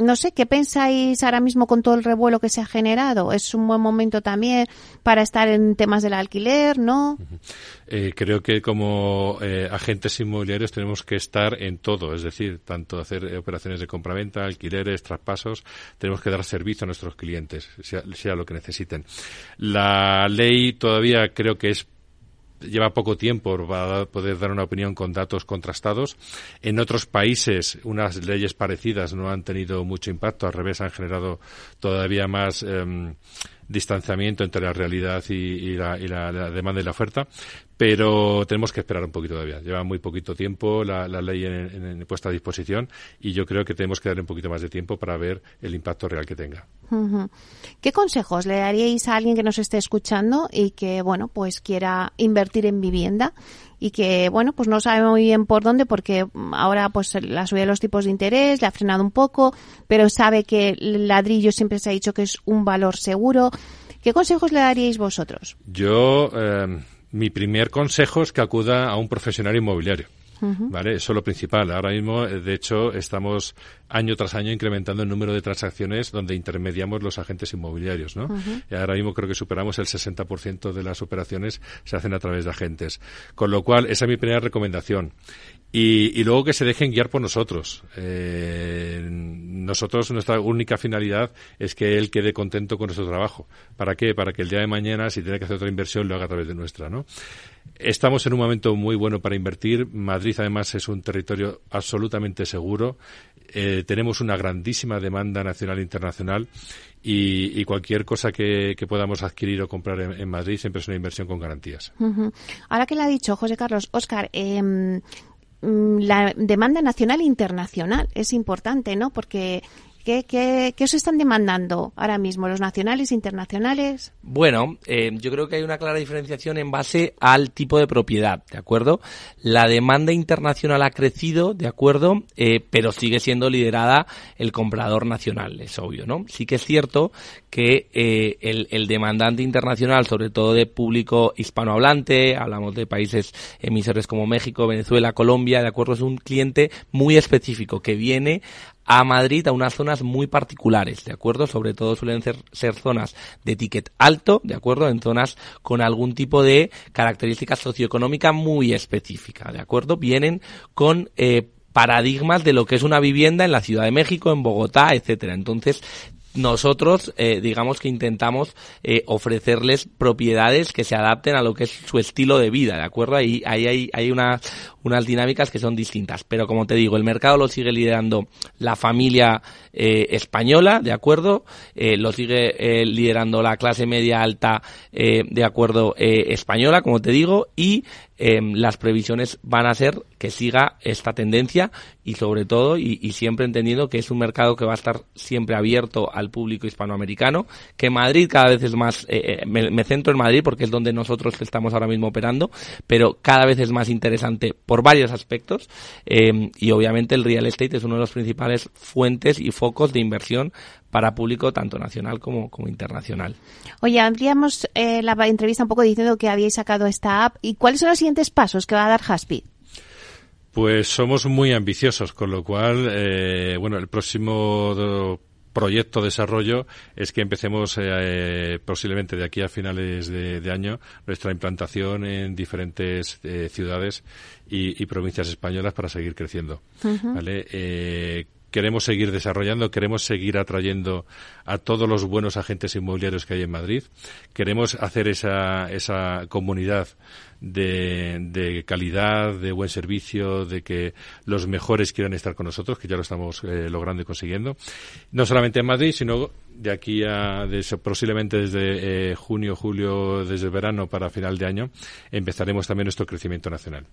No sé, ¿qué pensáis ahora mismo con todo el revuelo que se ha generado? ¿Es un buen momento también para estar en temas del alquiler, no? Eh, creo que como eh, agentes inmobiliarios tenemos que estar en todo, es decir, tanto hacer operaciones de compraventa, alquileres, traspasos, tenemos que dar servicio a nuestros clientes, sea lo que necesiten. La ley todavía creo que es lleva poco tiempo para poder dar una opinión con datos contrastados. En otros países, unas leyes parecidas no han tenido mucho impacto, al revés, han generado todavía más. Eh, distanciamiento entre la realidad y, la, demanda y la oferta, pero tenemos que esperar un poquito todavía. Lleva muy poquito tiempo la, ley en, puesta a disposición y yo creo que tenemos que dar un poquito más de tiempo para ver el impacto real que tenga. ¿Qué consejos le daríais a alguien que nos esté escuchando y que, bueno, pues quiera invertir en vivienda y que, bueno, pues no sabe muy bien por dónde porque ahora pues la subida de los tipos de interés le ha frenado un poco, pero sabe que el ladrillo siempre se ha dicho que es un valor seguro. ¿Qué consejos le daríais vosotros? Yo, eh, mi primer consejo es que acuda a un profesional inmobiliario. ¿Vale? Eso es lo principal. Ahora mismo, eh, de hecho, estamos año tras año incrementando el número de transacciones donde intermediamos los agentes inmobiliarios, ¿no? Y ahora mismo creo que superamos el 60% de las operaciones se hacen a través de agentes. Con lo cual, esa es mi primera recomendación. Y, luego que se dejen guiar por nosotros. Eh, nosotros, nuestra única finalidad es que él quede contento con nuestro trabajo. ¿Para qué? Para que el día de mañana, si tiene que hacer otra inversión, lo haga a través de nuestra, ¿no? Estamos en un momento muy bueno para invertir. Madrid, además, es un territorio absolutamente seguro. Eh, tenemos una grandísima demanda nacional e internacional y, cualquier cosa que, podamos adquirir o comprar en, en, Madrid siempre es una inversión con garantías. Ahora que lo ha dicho José Carlos, Oscar, eh, la demanda nacional e internacional es importante, ¿no? Porque ¿Qué, qué, os están demandando ahora mismo, los nacionales, internacionales? Bueno, eh, yo creo que hay una clara diferenciación en base al tipo de propiedad, ¿de acuerdo? La demanda internacional ha crecido, ¿de acuerdo? Eh, pero sigue siendo liderada el comprador nacional, es obvio, ¿no? Sí que es cierto que eh, el, el, demandante internacional, sobre todo de público hispanohablante, hablamos de países emisores como México, Venezuela, Colombia, ¿de acuerdo? Es un cliente muy específico que viene a Madrid a unas zonas muy particulares, ¿de acuerdo? Sobre todo suelen ser, ser, zonas de ticket alto, ¿de acuerdo? En zonas con algún tipo de característica socioeconómica muy específica, ¿de acuerdo? Vienen con eh, paradigmas de lo que es una vivienda en la Ciudad de México, en Bogotá, etcétera. Entonces, nosotros, eh, digamos que intentamos eh, ofrecerles propiedades que se adapten a lo que es su estilo de vida, ¿de acuerdo? Ahí, ahí hay, hay una, unas dinámicas que son distintas. Pero como te digo, el mercado lo sigue liderando la familia eh, española, ¿de acuerdo? Eh, lo sigue eh, liderando la clase media alta, de acuerdo, española, como te digo, y em, las previsiones van a ser que siga esta tendencia y sobre todo, y, siempre entendiendo que es un mercado que va a estar siempre abierto al público hispanoamericano, que Madrid cada vez es más, me centro en Madrid porque es donde nosotros estamos ahora mismo operando, pero cada vez es más interesante por varios aspectos eh, y obviamente el real estate es uno de los principales fuentes y focos de inversión para público tanto nacional como, como internacional. Oye, abríamos eh, la entrevista un poco diciendo que habíais sacado esta app y cuáles son los siguientes pasos que va a dar Haspi. Pues somos muy ambiciosos, con lo cual, eh, bueno, el próximo proyecto de desarrollo es que empecemos eh, posiblemente de aquí a finales de, año nuestra implantación en diferentes eh, ciudades y, provincias españolas para seguir creciendo. ¿vale? Eh, queremos seguir desarrollando, queremos seguir atrayendo a todos los buenos agentes inmobiliarios que hay en Madrid, queremos hacer esa, esa comunidad de, calidad, de buen servicio, de que los mejores quieran estar con nosotros, que ya lo estamos eh, logrando y consiguiendo. No solamente en Madrid, sino de aquí a posiblemente desde eh, junio, julio, desde verano para final de año, empezaremos también nuestro crecimiento nacional.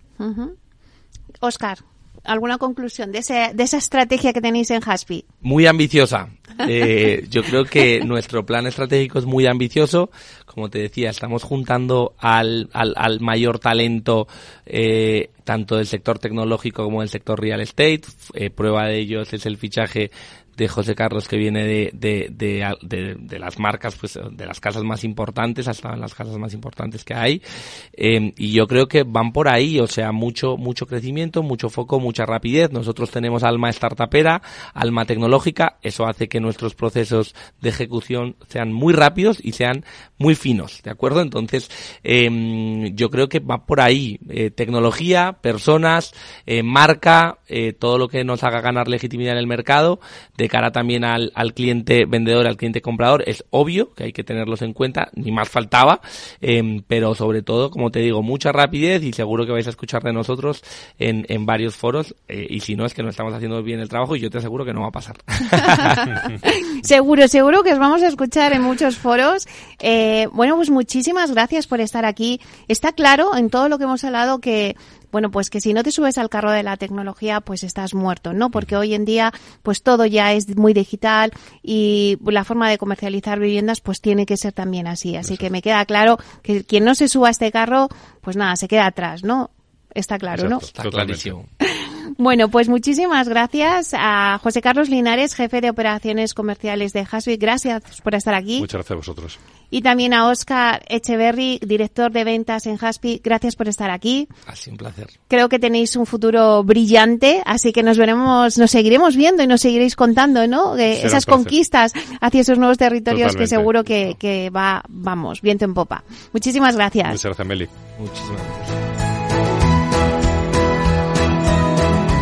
Oscar, ¿alguna conclusión de, ese, de esa estrategia que tenéis en Haspi? Muy ambiciosa. Eh, yo creo que nuestro plan estratégico es muy ambicioso. Como te decía, estamos juntando al, al, al mayor talento eh, tanto del sector tecnológico como del sector real estate. Eh, prueba de ellos es el fichaje de José Carlos que viene de, de, de, de, las marcas, pues de las casas más importantes, hasta las casas más importantes que hay. Eh, y yo creo que van por ahí, o sea, mucho, mucho crecimiento, mucho foco, mucha rapidez. Nosotros tenemos alma startupera, alma tecnológica, eso hace que nuestros procesos de ejecución sean muy rápidos y sean muy finos, ¿de acuerdo? Entonces, eh, yo creo que va por ahí, eh, tecnología, personas, eh, marca, eh, todo lo que nos haga ganar legitimidad en el mercado, de cara también al, al cliente vendedor, al cliente comprador, es obvio que hay que tenerlos en cuenta, ni más faltaba, eh, pero sobre todo, como te digo, mucha rapidez y seguro que vais a escuchar de nosotros en, en varios foros eh, y si no es que no estamos haciendo bien el trabajo y yo te aseguro que no va a pasar. seguro, seguro que os vamos a escuchar en muchos foros. Eh, bueno, pues muchísimas gracias por estar aquí. Está claro en todo lo que hemos hablado que bueno, pues que si no te subes al carro de la tecnología, pues estás muerto, ¿no? Porque hoy en día, pues todo ya es muy digital y la forma de comercializar viviendas, pues tiene que ser también así. Así que me queda claro que quien no se suba a este carro, pues nada, se queda atrás, ¿no? Está claro, ¿no? Está clarísimo. Bueno, pues muchísimas gracias a José Carlos Linares, jefe de operaciones comerciales de Hasby. Gracias por estar aquí. Muchas gracias a vosotros. Y también a Oscar Echeverry, director de ventas en Haspi. Gracias por estar aquí. Ha sido un placer. Creo que tenéis un futuro brillante, así que nos veremos, nos seguiremos viendo y nos seguiréis contando, ¿no? esas conquistas hacia esos nuevos territorios que seguro que, que va, vamos, viento en popa. Muchísimas gracias. Muchas gracias, Meli. Muchísimas gracias.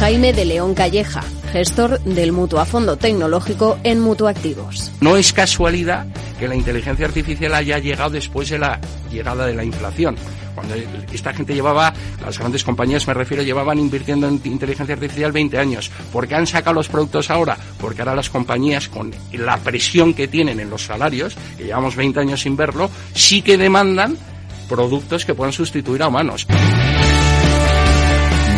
Jaime de León Calleja, gestor del Mutuo a Fondo Tecnológico en Mutuactivos. No es casualidad que la inteligencia artificial haya llegado después de la llegada de la inflación. Cuando esta gente llevaba, las grandes compañías me refiero, llevaban invirtiendo en inteligencia artificial 20 años. ¿Por qué han sacado los productos ahora? Porque ahora las compañías, con la presión que tienen en los salarios, que llevamos 20 años sin verlo, sí que demandan productos que puedan sustituir a humanos.